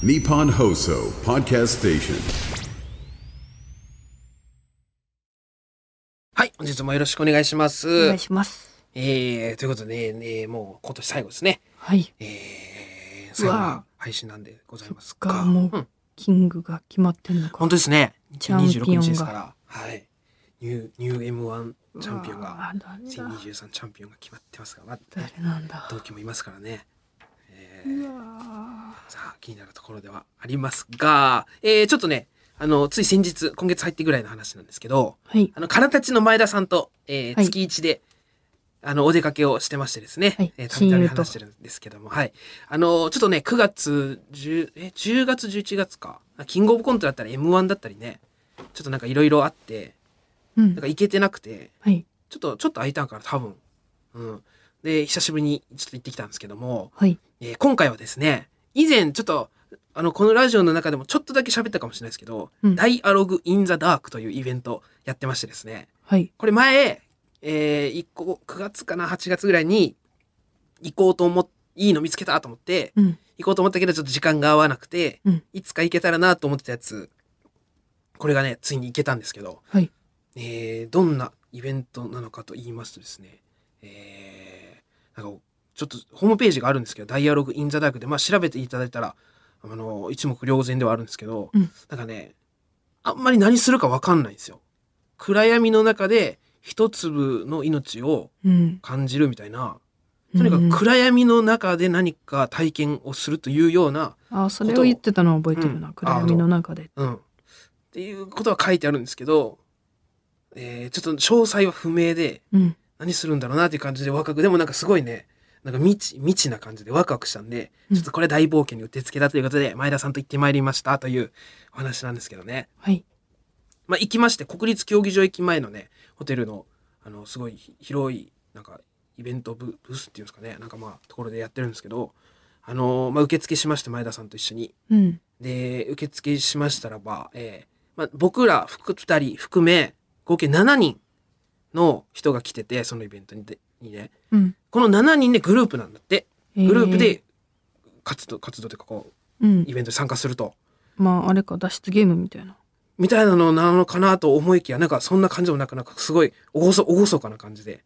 Nippon Hoso Podcast Station. はい、本日もよろしくお願いします。お願いします。えー、ということで、ね、もう今年最後ですね。はい。えー、最後の配信なんでございますがが。もう、うんキングが決まってんのか。本当ですね。チャンピオンが26日ですから。はい。ニュー、ニュー M1 チャンピオンが、うわー誰だ2023チャンピオンが決まってますが、まあ、誰なんだ。同期もいますからね。さあ、気になるところではありますが、えー、ちょっとね、あの、つい先日、今月入ってぐらいの話なんですけど、ーはい。あの、からたちの前田さんと、えーはい月一で、あの、お出かけをしてましてですね。はいえーたびたび話してるんですけども、はい。あの、ちょっとね、9月、10、え、10月、11月か。キングオブコントだったり M1 だったりね、ちょっとなんかいろいろあって、うんなんか。行けてなくて、はい。ちょっと、ちょっと空いたんから多分。うん。で、久しぶりにちょっと行ってきたんですけども、はい。えー今回はですね、以前ちょっと、あの、このラジオの中でもちょっとだけ喋ったかもしれないですけど、うんダイアログ・イン・ザ・ダークというイベントやってましてですね、はい。これ前、えー、行こう、9月かな、8月ぐらいに行こうと思っ、いいの見つけたと思って、うん。行こうと思ったけどちょっと時間が合わなくて、うんいつか行けたらなと思ってたやつ、これがね、ついに行けたんですけど、はい。えー、どんなイベントなのかと言いますとですね、えー、なんか、ちょっとホームページがあるんですけど、ダイアログインザダークで、まあ調べていただいたら、あの、一目瞭然ではあるんですけど、うんなんかね、あんまり何するかわかんないんですよ。暗闇の中で一粒の命をうん。感じるみたいな、とにかうんく暗闇の中で何か体験をするというような、あ、それを言ってたのは覚えてるうんな。暗闇の中で。うん。っていうことは書いてあるんですけど、えー、ちょっと詳細は不明で、うん。何するんだろうなっていう感じでワクワク。でもなんかすごいね、なんか未知、未知な感じでワクワクしたんで、うんちょっとこれ大冒険にうってつけだということで、前田さんと行ってまいりましたというお話なんですけどね。はい。まあ行きまして、国立競技場駅前のね、ホテルの、あの、すごい広い、なんか、イベントブブースっていうんですかね、なんかまあ、ところでやってるんですけど、あのまあ、受付しまして、前田さんと一緒に。うん。で、受付しましたらば、えーまあ、僕ら含2人含め、合計7人の人が来てて、そのイベントにでにね。うん。この7人でグループなんだって。えーグループで活動、活動というかこう、うんイ。ベントに参加すると。まあ、あれか、脱出ゲームみたいな。みたいなのなのかなと思いきや、なんかそんな感じでもなく、なんかすごい、おごそ、おごそかな感じで、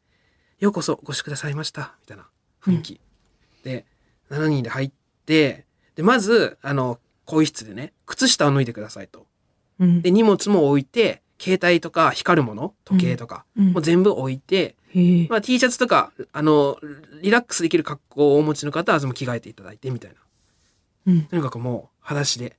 ようこそお越しくださいました、みたいな雰囲気。で、7人で入って、で、まず、あの、更衣室でね、靴下を脱いでくださいと。うん。で、荷物も置いて、携帯とか光るもの、時計とか、うんもう全部置いて。まあ T シャツとか、あの、リラックスできる格好をお持ちの方は、もう着替えていただいて、みたいな。うん。とにかくもう、裸足で、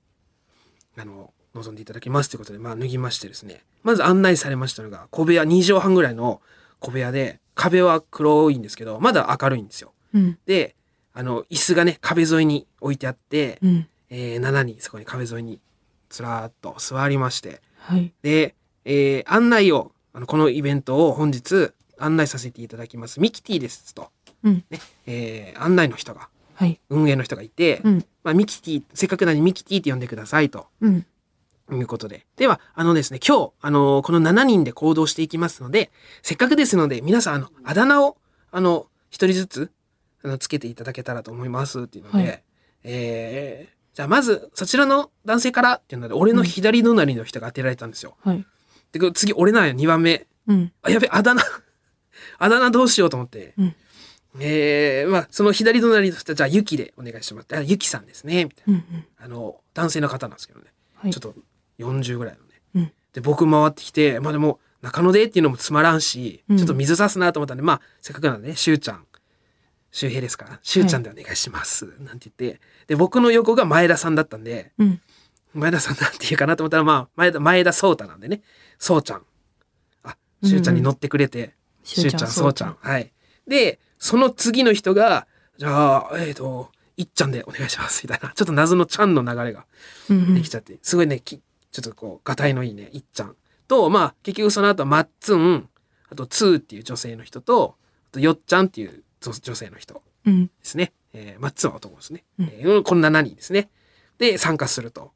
あの、望んでいただきますということで、まあ脱ぎましてですね。まず案内されましたのが、小部屋、2畳半ぐらいの小部屋で、壁は黒いんですけど、まだ明るいんですよ。うん。で、あの、椅子がね、壁沿いに置いてあって、うん。えー7人そこに壁沿いに、つらーっと座りまして、はい。で、えー案内を、あの、このイベントを本日案内させていただきます。ミキティですと、うん。ね、えー案内の人が、はい。運営の人がいて、うん。まあ、ミキティ、せっかくなのにミキティって呼んでくださいとうん。いうことで。では、あのですね、今日、あのこの7人で行動していきますので、せっかくですので、皆さん、あの、あだ名を、あの、一人ずつ、あの、つけていただけたらと思いますっていうので、はいえーじゃあまず、そちらの男性からっていうので、俺の左隣の人が当てられたんですよ。はい。で、次、俺なんよ、2番目。うん。あ、やべ、あだ名。あだ名どうしようと思って。うんえー、まあ、その左隣の人は、じゃあ、ゆきでお願いします。あ、ゆきさんですね。みたいな。うん。うん。あの、男性の方なんですけどね。はい。ちょっと40ぐらいのね。うん。で、僕回ってきて、まあでも、中野でっていうのもつまらんし、うんちょっと水差すなと思ったんで、まあ、せっかくなんでね、しゅうちゃん、周平ですから、しゅうちゃんでお願いします。なんて言って、で、僕の横が前田さんだったんで、うん。前田さんなんて言うかなと思ったら、まあ、前田、前田壮太なんでね、そうちゃん。あ、しゅうちゃんに乗ってくれて、しゅうちゃん、そうちゃん。はい。で、その次の人が、じゃあ、えっ、と、いっちゃんでお願いします、みたいな。ちょっと謎のちゃんの流れがうん。できちゃって、すごいね、きちょっとこう、がたいのいいね、いっちゃん。と、まあ、結局その後はマッツン、あと、ツーっていう女性の人と、あと、よっちゃんっていう女女性の人うん。ですね。えー、マッツンは男ですね。うんえーこの7人ですね。で、参加すると。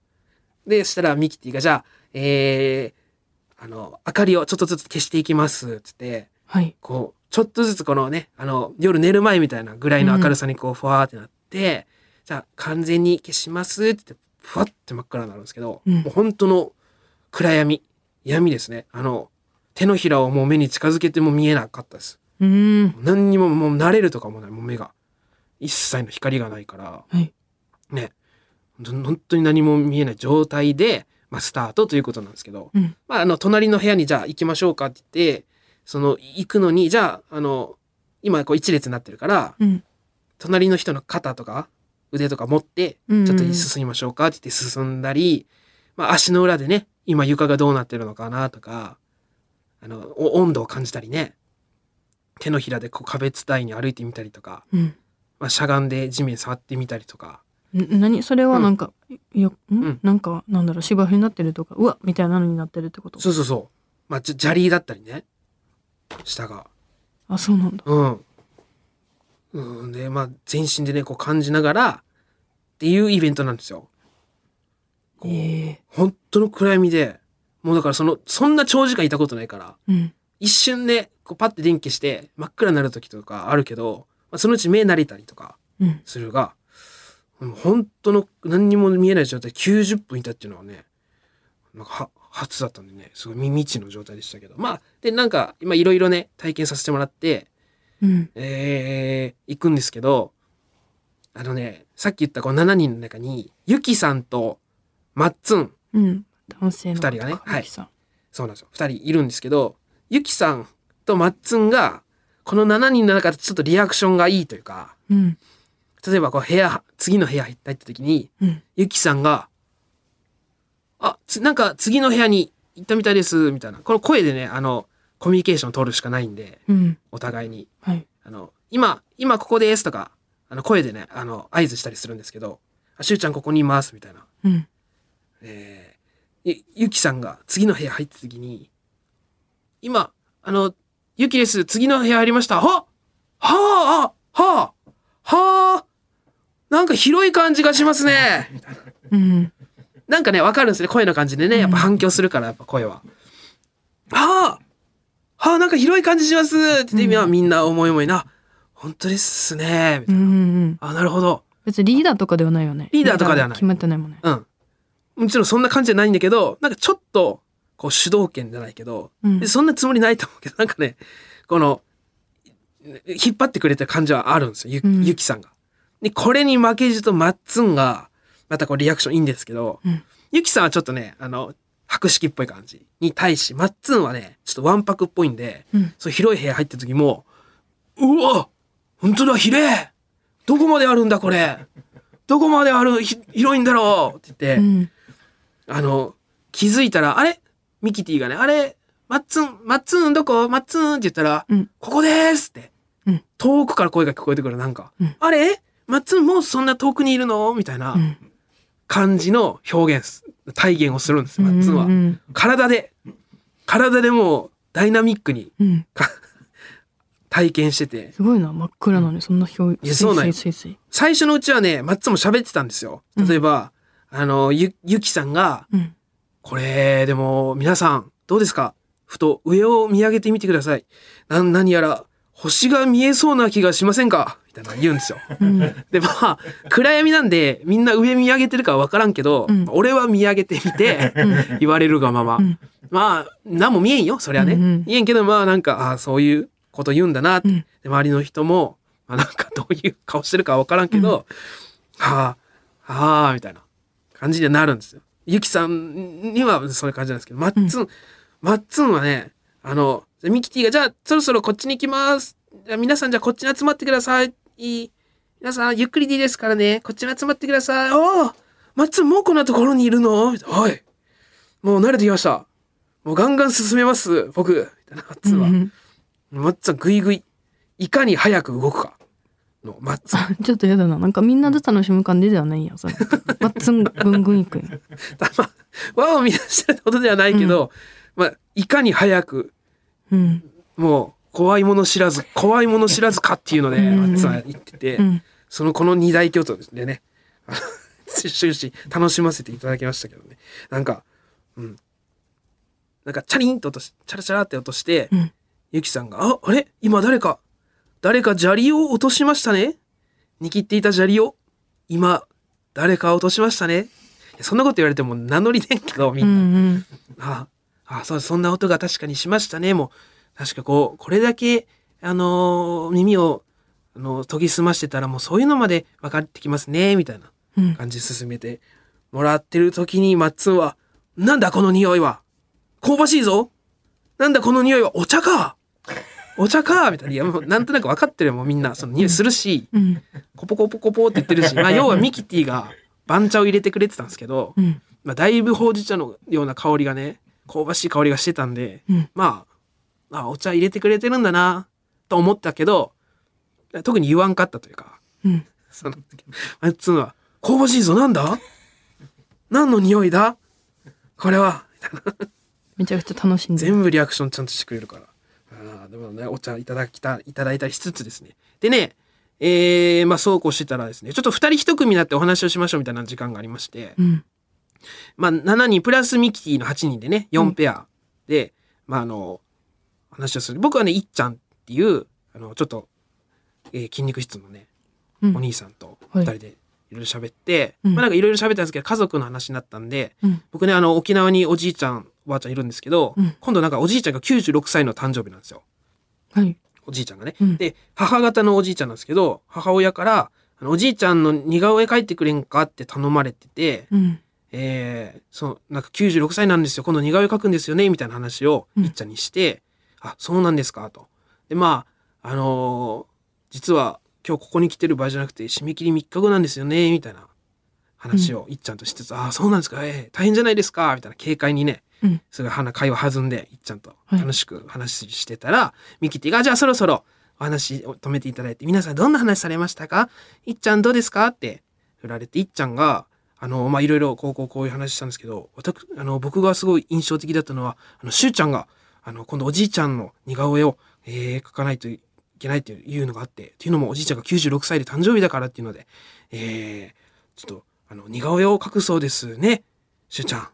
で、そしたらミキティが、じゃあ、えー、あの、明かりをちょっとずつ消していきます、って言って、はい。こう、ちょっとずつこのね、あの、夜寝る前みたいなぐらいの明るさにこう、ふわーってなって、じゃあ、完全に消しますって言って、ふわって真っ暗になるんですけど、うん。もう本当の暗闇闇ですね。あの手のひらをもう目に近づけても見えなかったです。うん。何にももう慣れるとかもない。もう目が。一切の光がないから。はい。ね。本当に何も見えない状態で、まあ、スタートということなんですけど、うん。まあ、あの隣の部屋にじゃあ行きましょうかって言ってその行くのにじゃああの今こう一列になってるからうん。隣の人の肩とか腕とか持ってうんちょっと進みましょうかって言って進んだり、まあ、足の裏でね今床がどうなってるのかなとかあのお温度を感じたりね手のひらでこう壁伝いに歩いてみたりとか、うん。まあ、しゃがんで地面触ってみたりとかん何？それはなんか、いや、ん、うん。なんか、なんだろう、芝生になってるとか、うわみたいなのになってるってこと？そうそうそう。まあじゃ砂利だったりね。下が。あ、そうなんだ。うん。うん、で、まあ、全身でね、こう感じながら、っていうイベントなんですよ。こうええ。本当の暗闇で、もうだからその、そんな長時間いたことないから、うん。一瞬で、こうパッて電気して、真っ暗になる時とかあるけど、まあ、そのうち目慣れたりとかうん。するが、もう本当の何にも見えない状態で90分いたっていうのはね、なんかは初だったんでね、すごい未知の状態でしたけど。まあ、で、なんか、今いろいろね、体験させてもらって、うん。えー、行くんですけど、あのね、さっき言ったこの7人の中に、ゆきさんとまっつん、うん。男性の二人がねはいそうなんですよ。2人いるんですけど、ゆきさんとまっつんが、この7人の中でちょっとリアクションがいいというか、うん。例えばこう部屋、次の部屋入った時に、うん。ゆきさんが、あ、つなんか次の部屋に行ったみたいです、みたいな。この声でね、あの、コミュニケーション取るしかないんで、うん。お互いに。はい。あの、今、今ここですとか、あの、声でね、あの、合図したりするんですけど、あ、しゅうちゃんここにいます、みたいな。うん。えー、ゆ、ゆきさんが次の部屋入った時に、今、あの、ゆきです、次の部屋入りました。ははあ、あ、はあ、はあ、なんか広い感じがしますね。うん。なんかね、わかるんですね。声の感じでね。やっぱ反響するから、やっぱ声は。はあはあ、なんか広い感じしますって言って、うんみんな思い思いな、本当ですね。みたいな。うんうんうん。あ、なるほど。別にリーダーとかではないよね。リーダーとかではない決まってないもんね。うん。もちろんそんな感じじゃないんだけど、なんかちょっと、こう主導権じゃないけど、うんでそんなつもりないと思うけど、なんかね、この、引っ張ってくれてる感じはあるんですよ、ゆ,、うんゆきさんが。で、これに負けじとマッツンが、またこうリアクションいいんですけど、うん。ゆきさんはちょっとね、あの、博識っぽい感じに対し、マッツンはね、ちょっとわんぱくっぽいんで、うん。そう広い部屋入った時も、うわ本当だ、広いどこまであるんだ、これどこまである、ひ広いんだろうって言って、うん。あの、気づいたら、あれ？ミキティがね、あれ？マッツン、マッツンどこ？マッツンって言ったら、うん。ここですって、うん。遠くから声が聞こえてくる、なんか、うん。あれ？マッツンもうそんな遠くにいるの？みたいなうん。感じの表現す、体現をするんですよ、マッツンは。うん体で、体でもうダイナミックにうん。体験してて、すごいな、真っ暗なのにそんな表いやそうなん最初のうちはね、マッツンも喋ってたんですよ。例えば、あの、ゆ、ゆきさんが、うん。これ、でも、皆さん、どうですか？ふと上を見上げてみてください。な、何やら、星が見えそうな気がしませんか？みたいな言うんですよ。うん。で、まあ、暗闇なんで、みんな上見上げてるかわからんけど、うん俺は見上げてみて、言われるがまま。んまあ、何も見えんよ、そりゃね。うんうん見えんけど、まあ、なんか、ああ、そういうこと言うんだなって。うんで周りの人も、まあ、なんかどういう顔してるかわからんけど、はあ、はあ、みたいな感じになるんですよ。ゆきさんにはそういう感じなんですけど、マッツン、マッツンはね、あの、ミキティが、じゃあ、そろそろこっちに行きます。じゃあ皆さん、じゃあこっちに集まってください。いい皆さん、ゆっくりでいいですからね。こっちに集まってください。おおマッツン、もうこんなところにいるの？はい。もう慣れてきました。もうガンガン進めます、僕。みたいな、マッツンは。うんマッツンはグイグイ。いかに早く動くか。の、マッツン。あちょっとやだな。なんかみんなで楽しむ感じではないんや、それ。マッツンぐんぐんいくんや。まあ、輪を乱してることではないけど、まあ、いかに早く、うん。もう、怖いもの知らず、怖いもの知らずかっていうので、うんマッツンは言ってて、うん。そのこの二大巨頭でね、終始楽しませていただきましたけどね。なんか、うん。なんか、チャリンと落とし、チャラチャラって落として、うん。ゆきさんが、あ、あれ？今誰か、誰か砂利を落としましたね？握っていた砂利を、今、誰か落としましたね？そんなこと言われても名乗りでんけどみうんな、んああそうそんな音が確かにしましたねもう確かこうこれだけあのー耳をあの研ぎ澄ましてたらもうそういうのまで分かってきますねみたいなうん。感じで進めてもらってる時にマッツンは「なんだこの匂いは？香ばしいぞ？なんだこの匂いはお茶か？お茶か」みたいな「いやもうなんとなく分かってるよもうみんな。その匂いするしうん。コポコポコポって言ってるし、まあ、要はミキティが番茶を入れてくれてたんですけど、うん。まあ、だいぶほうじ茶のような香りがね香ばしい香りがしてたんで、うん。まああお茶入れてくれてるんだなと思ったけど特に言わんかったというか。うん。そのあいつは「香ばしいぞなんだ？何の匂いだ？これは」みたいなめちゃくちゃ楽しんでる。全部リアクションちゃんとしてくれるから。あーでもね、お茶いただきた、いただいたりしつつですね。でね、えー、まあそうこうしてたらですね、ちょっと二人一組になってお話をしましょうみたいな時間がありまして、うん。まあ7人プラスミキティの8人でね、4ペア。で、まああの、話をする。僕はね、いっちゃんっていう、あの、ちょっと、えー筋肉質のね、うん。お兄さんとはい。二人でいろいろ喋って、うん。まあなんかいろいろ喋ったんですけど、家族の話になったんで、うん。僕ね、あの、沖縄におじいちゃん、おばあちゃんいるんですけど、うん。今度なんかおじいちゃんが96歳の誕生日なんですよ。はい。おじいちゃんがね。うん。で、母方のおじいちゃんなんですけど、母親から、あのおじいちゃんの似顔絵描いてくれんかって頼まれてて、うん。えー、そう、なんか96歳なんですよ。今度似顔絵描くんですよね、みたいな話を、うん。いっちゃんにして、あ、そうなんですか、と。で、まあ、あのー実は今日ここに来てる場合じゃなくて、締め切り3日後なんですよね、みたいな話をいっちゃんとしつつ、あ、そうなんですか、えー大変じゃないですか、みたいな軽快にね、うん。すごい話会話弾んでいっちゃんとはい。楽しく話してたら、ミキティがじゃあそろそろお話を止めていただいて皆さんどんな話されましたかいっちゃんどうですかって振られていっちゃんがあのまあいろいろこうこうこういう話したんですけど私あの僕がすごい印象的だったのはあのしゅうちゃんがあの今度おじいちゃんの似顔絵を、えー描かないといけないっていうのがあってっていうのもおじいちゃんが96歳で誕生日だからっていうので、えーちょっとあの似顔絵を描くそうですねしゅうちゃんっ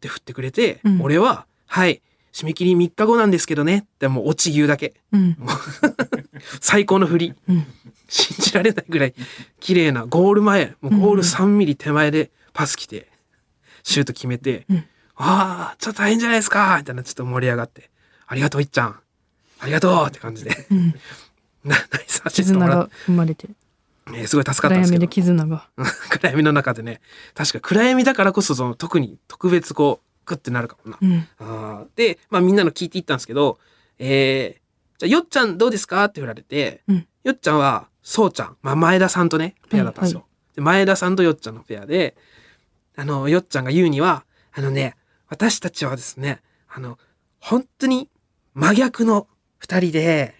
て振ってくれて、うん。俺は「はい締め切り3日後なんですけどね」ってもうオチ言うだけ。うん。最高の振り。うん。信じられないぐらい綺麗なゴール前もうゴール3ミリ手前でパス来てシュート決めて「うん。ああちょっと大変じゃないですか」みたいなちょっと盛り上がって「ありがとういっちゃん。ありがとう」って感じで。うん。なナイスアシスト絆もら生まれて。て、えーすごい助かった暗闇でんですけど。絆が。暗闇の中でね。確か暗闇だからこそその特に特別こうグッてなるかもな。うん。あー。で、まあ、みんなの聞いていったんですけど、えー、じゃあよっちゃんどうですかって振られて、うん。よっちゃんはそうちゃん、まあ、前田さんとねペアだったんですよ。はい。で前田さんとよっちゃんのペアであのよっちゃんが言うにはあのね私たちはですねあの本当に真逆の二人で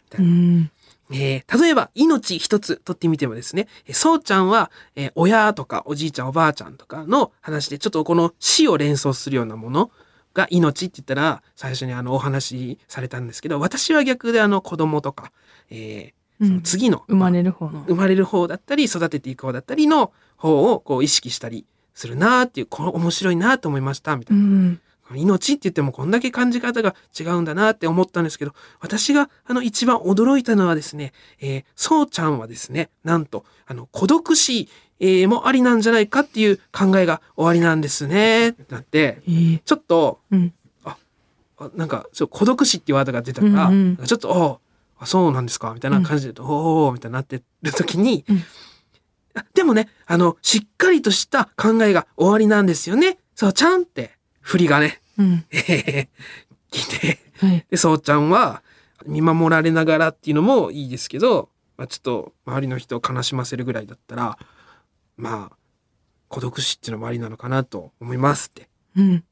えー例えば命一つ取ってみてもですね、えーそうちゃんは、えー親とかおじいちゃんおばあちゃんとかの話でちょっとこの死を連想するようなものが命って言ったら最初にあのお話しされたんですけど私は逆であの子供とか、えーその次の、生まれる方の。生まれる方だったり育てていく方だったりの方をこう意識したりするなーっていうこの面白いなと思いましたみたいな。う。ん命って言ってもこんだけ感じ方が違うんだなって思ったんですけど、私があの一番驚いたのはですね、えー、そうちゃんはですね、なんと、あの、孤独死、えーもありなんじゃないかっていう考えが終わりなんですね。なって、えー。ちょっと、うん。あなんか、そう孤独死ってワードが出たから、うんうんちょっと、おうあそうなんですかみたいな感じで、おおみたいになってる時に、うん。あでもね、あの、しっかりとした考えが終わりなんですよね。そうちゃんって、振りがね、うん。え ー来て、はい。で、そうちゃんは見守られながらっていうのもいいですけど、まあ、ちょっと周りの人を悲しませるぐらいだったら、まあ、孤独死っていうのもありなのかなと思いますって。うん。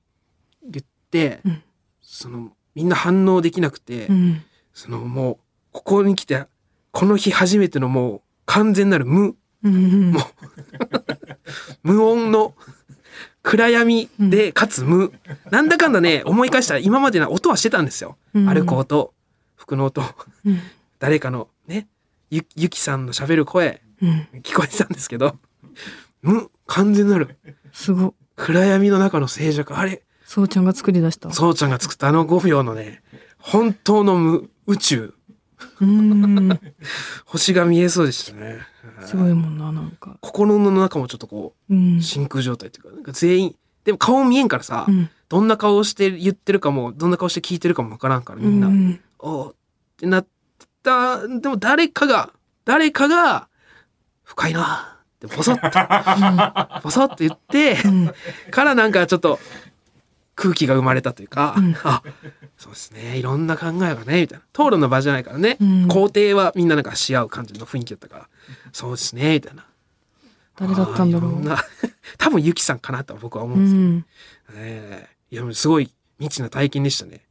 言って、うん。その、みんな反応できなくて、うん。そのもう、ここに来て、この日初めてのもう完全なる無、うん。も 無音の暗闇でかつ無、なんだかんだね思い返したら今までな音はしてたんですよ、うん。歩く音服の音。うん。誰かのねゆゆきさんの喋る声うん。聞こえてたんですけど無。完全なる。すご。っ暗闇の中の静寂。あれ。そうちゃんが作り出した。そうちゃんが作ったあの5秒のね本当の無。宇宙。うん。星が見えそうでしたね、うんすごいもんななんか。心の中もちょっとこうん。う真空状態っていうかなんか全員でも顔見えんからさ、うん。どんな顔して言ってるかもどんな顔して聞いてるかもわからんからみんな、うんおーってなったでも誰かが誰かが深いなってボソッと。ボソッと言って、うん。からなんかちょっと空気が生まれたというか、うん。あそうですね。いろんな考えがねみたいな。討論の場じゃないからね、うん。肯定はみんななんかし合う感じの雰囲気だったからそうですねみたいな。誰だったんだろう。あーいろんな。多分ゆきさんかなと僕は思ううんですけど、ん。ええいやすごい未知な体験でしたね。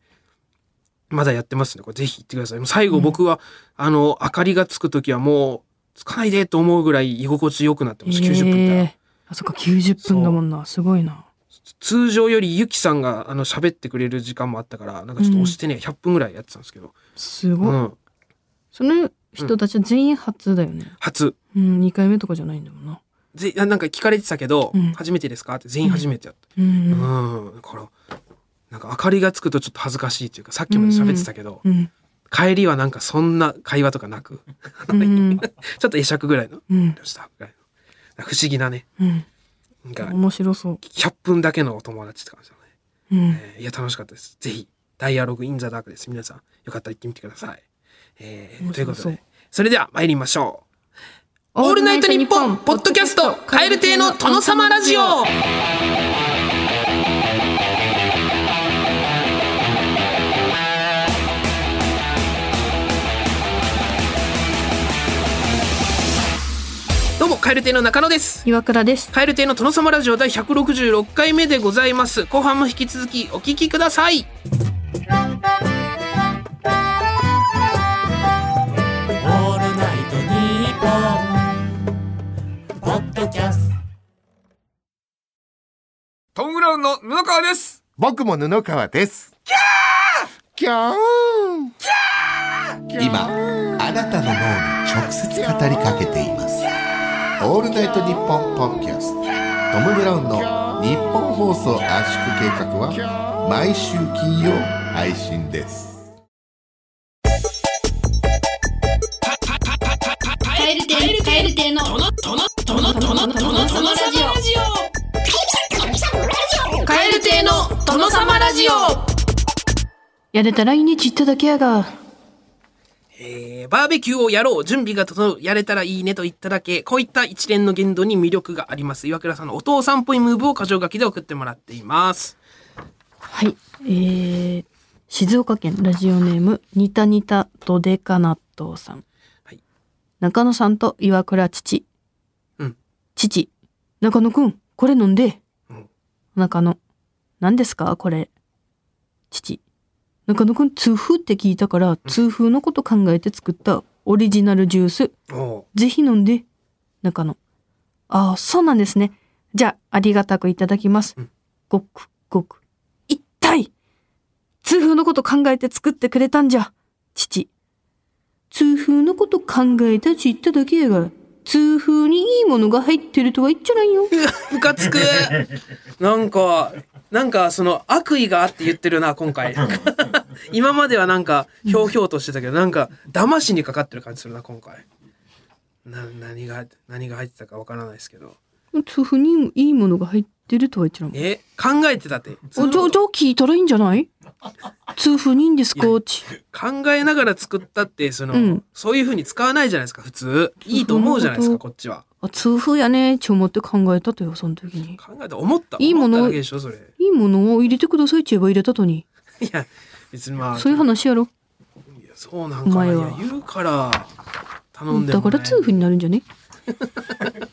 まだやってますね。これぜひ行ってください。もう最後僕は、あの明かりがつく時はもうつかないでと思うぐらい居心地良くなってます、90分いたらええあそっか90分だもんな。すごいな通常よりゆきさんがあの喋ってくれる時間もあったからなんかちょっと押してね、100分ぐらいやってたんですけど、すごい、うん、その人たちは全員初だよね。初。うん2回目とかじゃないんだもんな。ぜあなんか聞かれてたけど、うん。初めてですかって全員初めてやった。うん。うん、だから、なんか明かりがつくとちょっと恥ずかしいっていうか、さっきまで喋ってたけど、うん。帰りはなんかそんな会話とかなく、うん。ちょっと会釈ぐらいの、うん。したぐらいの。不思議なね、うんなんか面白そう100分だけのお友達って感じだね。うんえーいや、楽しかったです。ぜひ、ダイアログインザダークです。皆さん、よかったら行ってみてください。えーということで、それでは参りましょう。オールナイトニッポンポッドキャストカエル亭の殿様ラジオどうも、カエル亭の中野です。岩倉ですカエル亭の殿様ラジオ第166回目でございます。後半も引き続きお聞きください。オールナイトン」ポッドキャストトム・ブラウンの布川です僕も布川です。キャーキャー今、あなたの脳に直接語りかけています。オールナイトニッポンポッドキャスト。トム・ブラウンの日本放送圧縮計画は毎週金曜配信です。カエル亭のトノトノトノトノトノトノラジオカエル亭の殿様ラジオやれたらいいねちっただけやがえーバーベキューをやろう準備が整うやれたらいいねと言っただけこういった一連の言動に魅力があります。岩倉さんのお父さんっぽいムーブを箇条書きで送ってもらっています。はい。えー、静岡県ラジオネームニタニタドデカ納豆さん、はい。中野さんと岩倉父、うん。父。中野くんこれ飲んで、うん。中野。何ですかこれ。父中野くん痛風って聞いたから痛風のこと考えて作ったオリジナルジュースおぜひ飲んで。中野。ああ、そうなんですね。じゃあ、ありがたくいただきます。うんごく、ごく。一体痛風のこと考えて作ってくれたんじゃ。父。痛風のこと考えたち言っただけやが、痛風にいいものが入ってるとは言っちゃないよ。ムカつくなんかなんかその悪意があって言ってるな今回。今まではなんかひょうひょうとしてたけどなんか騙しにかかってる感じするな今回。な何が何が入ってたかわからないですけど。痛風にいいものが入ってるとは言っちゃない。え考えてたって。あじゃあ、じゃあ聞いたらいいんじゃない？痛風にいいんですか？ち。考えながら作ったってその、うん。そういう風に使わないじゃないですか普通。いいと思うじゃないですかこっちはあ、痛風やねち思って考えたとよ、その時に。考えて思った？いいもの思っただけでしょそれいいものを入れてくださいって言えば入れたとに。いや別にまあそういう話やろ。いやそうなんかないやお前は言うから頼んでだから痛風になるんじゃね？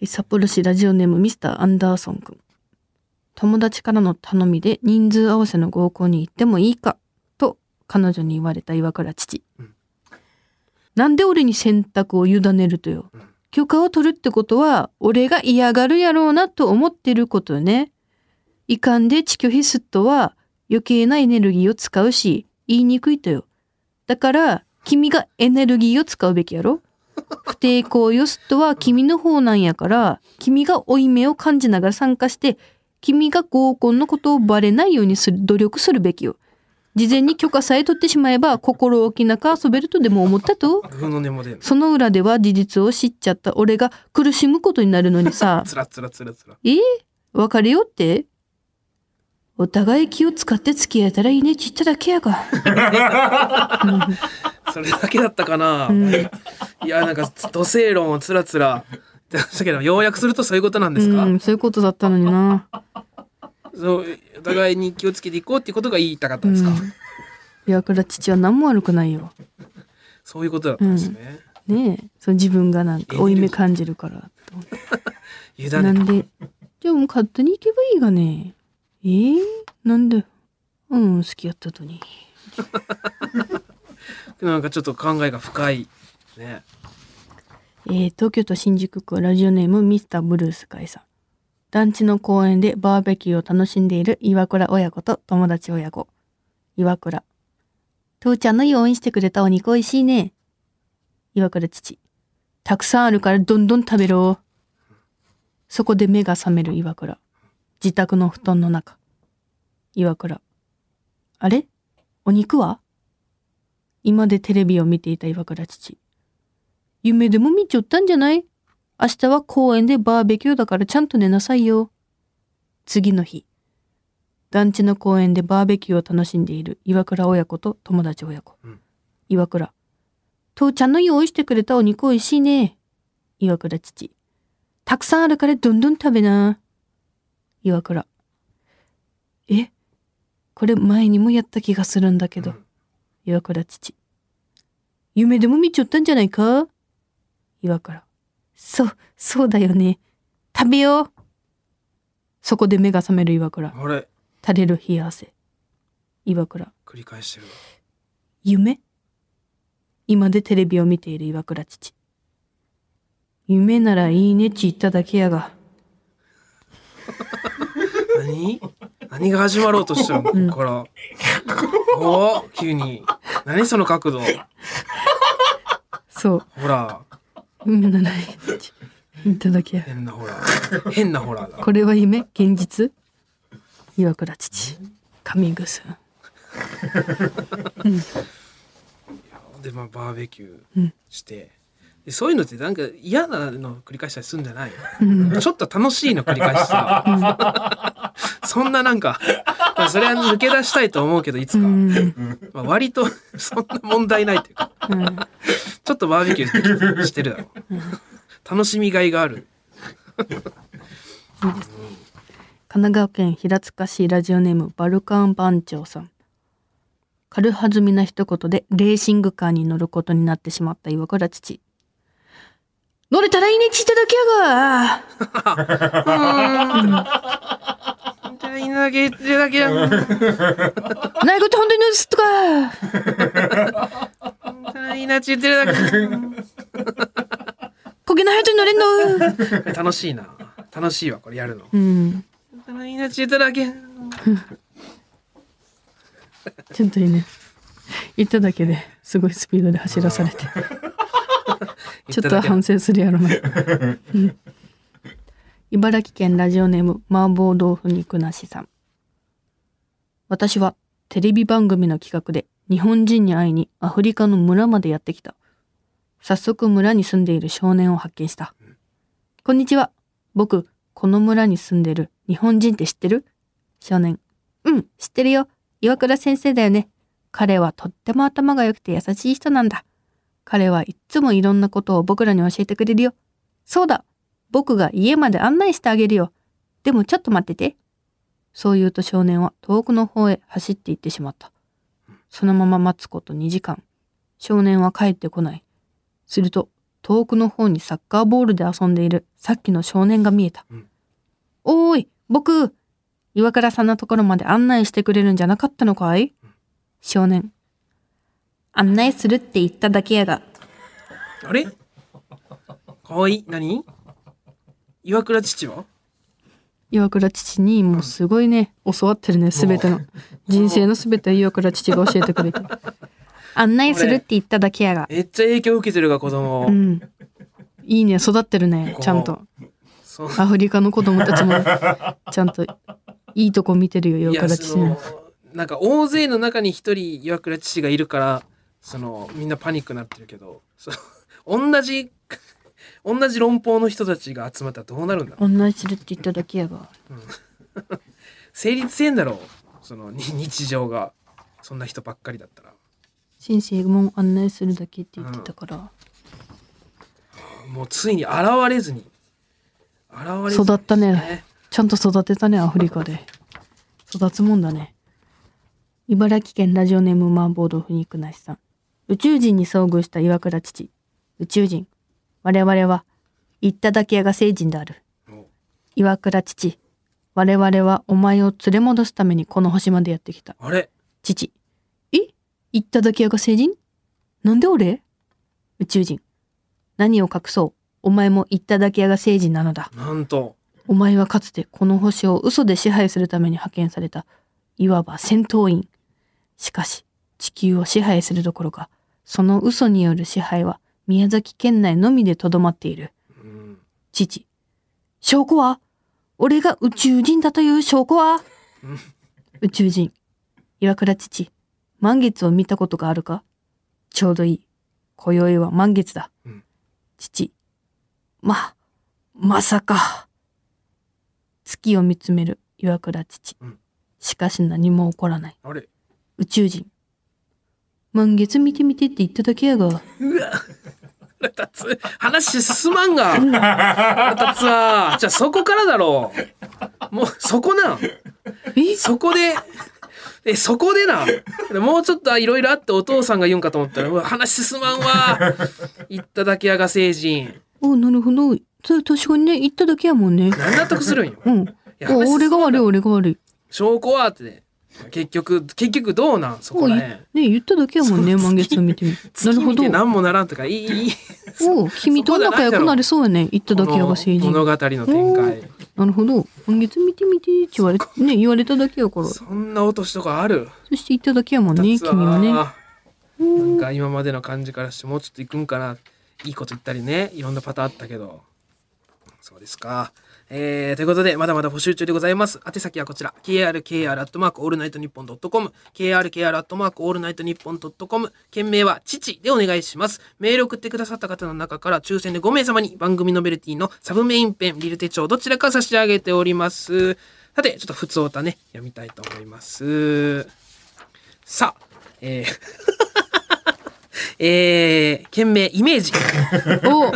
え札幌市ラジオネームミスターアンダーソン君。友達からの頼みで人数合わせの合コンに行ってもいいかと彼女に言われた岩倉父。うんなんで俺に選択を委ねるとよ？うん許可を取るってことは俺が嫌がるやろうなと思ってることよね。遺憾で地拒否すっとは余計なエネルギーを使うし言いにくいとよ。だから君がエネルギーを使うべきやろ？不抵抗よすとは君の方なんやから君が負い目を感じながら参加して君が合コンのことをバレないようにする努力するべきよ。事前に許可さえ取ってしまえば心置きなく遊べるとでも思ったと。その裏では事実を知っちゃった俺が苦しむことになるのにさ。つらつらつらつら。え？ー、別れようって？お互い気を使って付き合えたらいいねって言っただけやが。それだけだったかな、いやなんか土星論をつらつら。言ってましたけど要約するとそういうことなんですか、うん、そういうことだったのにな。そうお互いに気をつけていこうっていうことが言いたかったんですか、岩倉父は何も悪くないよ。そういうことだったんですね、ねえ、そう自分がなんか負い目感じるから。と。委ねなんで、じゃあもう勝手に行けばいいがね。えー、なんで？うん、好きやったのに。なんかちょっと考えが深い。ね。えー東京都新宿区ラジオネームミスターブルースカイさん。団地の公園でバーベキューを楽しんでいる岩倉親子と友達親子。岩倉。父ちゃんの用意してくれたお肉おいしいね。岩倉父。たくさんあるからどんどん食べろ。そこで目が覚める岩倉。自宅の布団の中。岩倉。あれ？お肉は？今でテレビを見ていた岩倉父。夢でも見ちゃったんじゃない？明日は公園でバーベキューだからちゃんと寝なさいよ。次の日。団地の公園でバーベキューを楽しんでいる岩倉親子と友達親子。うん岩倉。父ちゃんの用意してくれたお肉おいしいね。岩倉父。たくさんあるからどんどん食べな。岩倉。え？これ前にもやった気がするんだけど。岩倉父。夢でも見ちゃったんじゃないか？岩倉。そう、そうだよね。食べよう。そこで目が覚める岩倉。あれ垂れる冷や汗。岩倉。繰り返してるわ夢？今でテレビを見ている岩倉父。夢ならいいねち言っただけやが。何？何が始まろうとしてるの？ここから、お急に何その角度？そう。ほら夢ならいいただけや。変なホラー。変なホラーだ。これは夢？現実？岩倉父。神ぐす。でまあバーベキューして、でそういうのってなんか嫌なの繰り返したりするんじゃないの、ちょっと楽しいの繰り返しさ、そんななんか、まあ、それは抜け出したいと思うけどいつか、まあ、割と そんな問題ないというか、ちょっとバーベキューしてるだろう、楽しみがいがある。神奈川県平塚市ラジオネームバルカン番長さん。軽はずみな一言でレーシングカーに乗ることになってしまった岩倉父乗れたらいいねちってだけやがいいだけやんないこと本当にすっとか。じゃあいいなって言ってるだけ。焦げないハトに乗れんの。楽しいな。楽しいわこれやるの。いいなって言ってるだけ。ちょっといいね行っただけですごいスピードで走らされてちょっと反省するやろな、うん。茨城県ラジオネーム麻婆豆腐肉なしさん。私はテレビ番組の企画で日本人に会いにアフリカの村までやってきた。早速村に住んでいる少年を発見した、こんにちは。僕この村に住んでる。日本人って知ってる？少年。うん知ってるよ。岩倉先生だよね。彼はとっても頭が良くて優しい人なんだ。彼はいっつもいろんなことを僕らに教えてくれるよ。そうだ僕が家まで案内してあげるよ。でもちょっと待ってて。そう言うと少年は遠くの方へ走って行ってしまった。そのまま待つこと2時間。少年は帰ってこない。すると遠くの方にサッカーボールで遊んでいるさっきの少年が見えた。うんおーい、僕岩倉さんのところまで案内してくれるんじゃなかったのかい？少年。案内するって言っただけやが。あれ？かわい？い何？岩倉父は？岩倉父にもうすごいね、教わってるね、すべての。人生のすべてを岩倉父が教えてくれてる。案内するって言っただけやが。めっちゃ影響受けてるが子供、うん。いいね、育ってるね、ちゃんと。そうアフリカの子供たちも、ちゃんといいとこ見てるよ、岩いやそ倉父のの。なんか大勢の中に一人岩倉父がいるからそのみんなパニックになってるけどその同じ同じ論法の人たちが集まったらどうなるんだろう？案内するって言っただけやが。成立せんだろう？そのに日常が。そんな人ばっかりだったら。先生も案内するだけって言ってたから、もうついに現れずに。現れずに育ったね。ちゃんと育てたねアフリカで。育つもんだね。茨城県ラジオネーム麻婆豆腐肉なしさん宇宙人に遭遇した岩倉父。宇宙人。我々は言っただけ屋が聖人である。お。岩倉父。我々はお前を連れ戻すためにこの星までやってきた。あれ？父。え？言っただけ屋が聖人？なんで俺？宇宙人。何を隠そう？お前も言っただけ屋が聖人なのだ。なんと。お前はかつてこの星を嘘で支配するために派遣された、いわば戦闘員。しかし、地球を支配するどころか、その嘘による支配は宮崎県内のみでとどまっている。うん父。証拠は俺が宇宙人だという証拠は？うん宇宙人。岩倉父。満月を見たことがあるか？ちょうどいい。今宵は満月だ。うん父。ま、まさか。月を見つめる岩倉父。うんしかし何も起こらない。あれ？宇宙人。満月見てみてって言っただけやが。うわ。腹立つ。話進まんが。腹立つわ。じゃあそこからだろう。もうそこな。んえ？そこで。えそこでな。もうちょっといろいろあってお父さんが言うんかと思ったらうわ話進まんわ。言っただけやが成人。おなるほど。それ確かにね、言っただけやもんね。何納得するんよ。うん。やお俺が悪い、俺が悪い。証拠はって結局結局どうなんそこらへんね、言っただけやもんね、満月を見てみ。なるほど。何もならんとかいいいいお君と仲良くなれそうやね。言っただけやが成人。物語の展開なるほど。満月見てみてって言われ、ね、言われただけやから。そそんな落としとかある？して言っただけやもんね、君はね。なんか今までの感じからしてもうちょっと行くんかないいこと言ったりねいろんなパターンあったけどそうですかえー、ということでまだまだ募集中でございます。宛先はこちら。krkr アットマークオールナイトニッポンドットコム krkr アットマークオールナイトニッポンドットコム件名は父でお願いします。メール送ってくださった方の中から抽選で5名様に番組ノベルティのサブメインペンリル手帳どちらか差し上げております。さてちょっと普通歌ね読みたいと思います。さあえーえー、件名イメージ。お。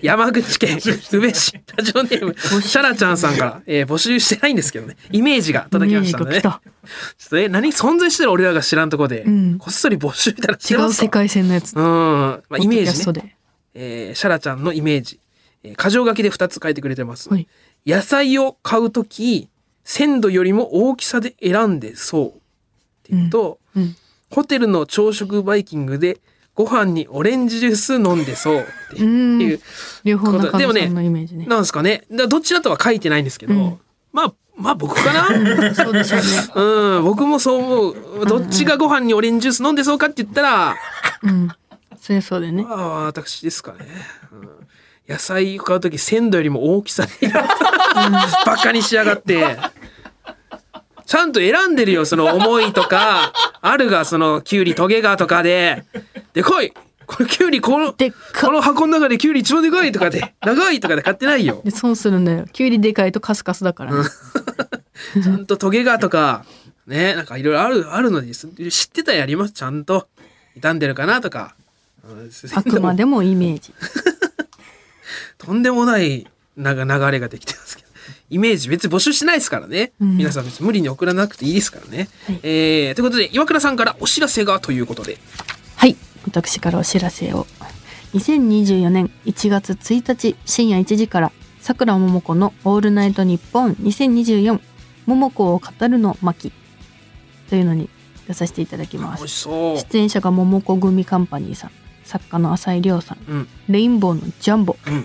山口県宇部市ラジオネームシャラちゃんさんから、えー募集してないんですけどね。イメージが届きましたので、イメージが来たちょっとえ何存在してる俺らが知らんとこで、うん。こっそり募集みたい違う世界線のやつ。うん、まあ、イメージね、で。えーシャラちゃんのイメージ、えー、箇条書きで2つ書いてくれてます、はい。野菜を買うとき鮮度よりも大きさで選んでそう。っていうと、うん。ホテルの朝食バイキングでご飯にオレンジジュース飲んでそうっていう。両方中のイメージね。なんですかね。だどっちだとは書いてないんですけど、うん。まあまあ僕かな？そうでしょうね。うん。僕もそう思う。どっちがご飯にオレンジジュース飲んでそうかって言ったら、うん。そりゃそうだよね。まあ私ですかね、うん。野菜を買う時鮮度よりも大きさで バカにしやがってちゃんと選んでるよその 思いとかあるがそのきゅうりトゲがとかで。で来い。これきゅうりこのこの箱の中できゅうり一番でかいとかで。長いとかで買ってないよ。で、損するんだよ。きゅうりでかいとカスカスだから。ね。ちゃんとトゲがとかねなんかいろいろあるあるのに知ってたらやります。ちゃんと。傷んでるかなとか。うん。あくまでもイメージ。とんでもないなが流れができてますけどイメージ別に募集しないですからね、うん。皆さん別に無理に送らなくていいですからね、はい。えーということで岩倉さんからお知らせがということで。はい。私からお知らせを。2024年1月1日深夜1時から、さくらももこのオールナイトニッポン2024ももこを語るの巻というのに出させていただきます。出演者がももこ組カンパニーさん、作家の浅井亮さん、うん。レインボーのジャンボ、うん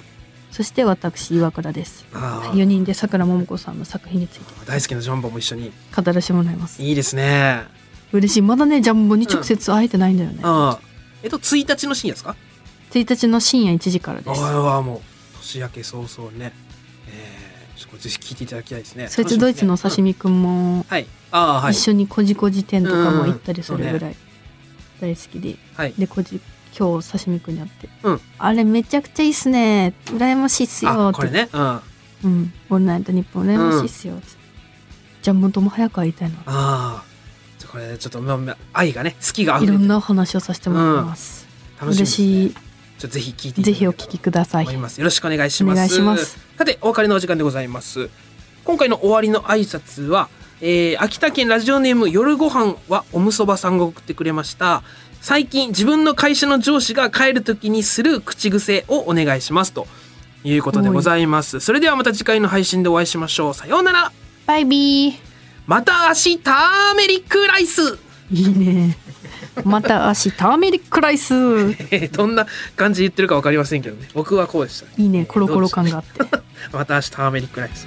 そして私岩倉です。あ4人でさくらももこさんの作品について。ー大好きなジャンボも一緒に。語らせてもらいます。いいですね。嬉しい。まだね、ジャンボに直接会えてないんだよね。あ。ーえっと1日の深夜ですか？1日の深夜1時からです。ああもう年明け早々ね、えちょっとこれぜひ聞いていただきたいですね。そいつドイツの刺身くんもはい。ああはい。一緒にこじこじ店とかも行ったりするぐらい大好きで、はい。でこじ今日刺身くんに会って、うん。あれめちゃくちゃいいっすね。羨ましいっすよ。これね。うん。あうん「オールナイトニッポン羨ましいっすよ」つってじゃあもっとも早く会いたいな。ああこれちょっと愛がね好きが溢いろんなお話をさせてもらいます、楽しみです、ね、嬉しい。ちょぜひ聞いてぜひお聞きください。思いますよろしくお願いします。お願いします。さてお別れのお時間でございます。今回の終わりの挨拶は、えー秋田県ラジオネーム夜ご飯はおむそばさんが送ってくれました最近自分の会社の上司が帰る時にする口癖をお願いしますということでございます。それではまた次回の配信でお会いしましょう。さようなら。バイビー。また明日ターメリックライス。いいね。また明日ターメリックライス。え ーどんな感じで言ってるか分かりませんけどね。僕はこうでした。いいね。コロコロ感があって。また明日ターメリックライス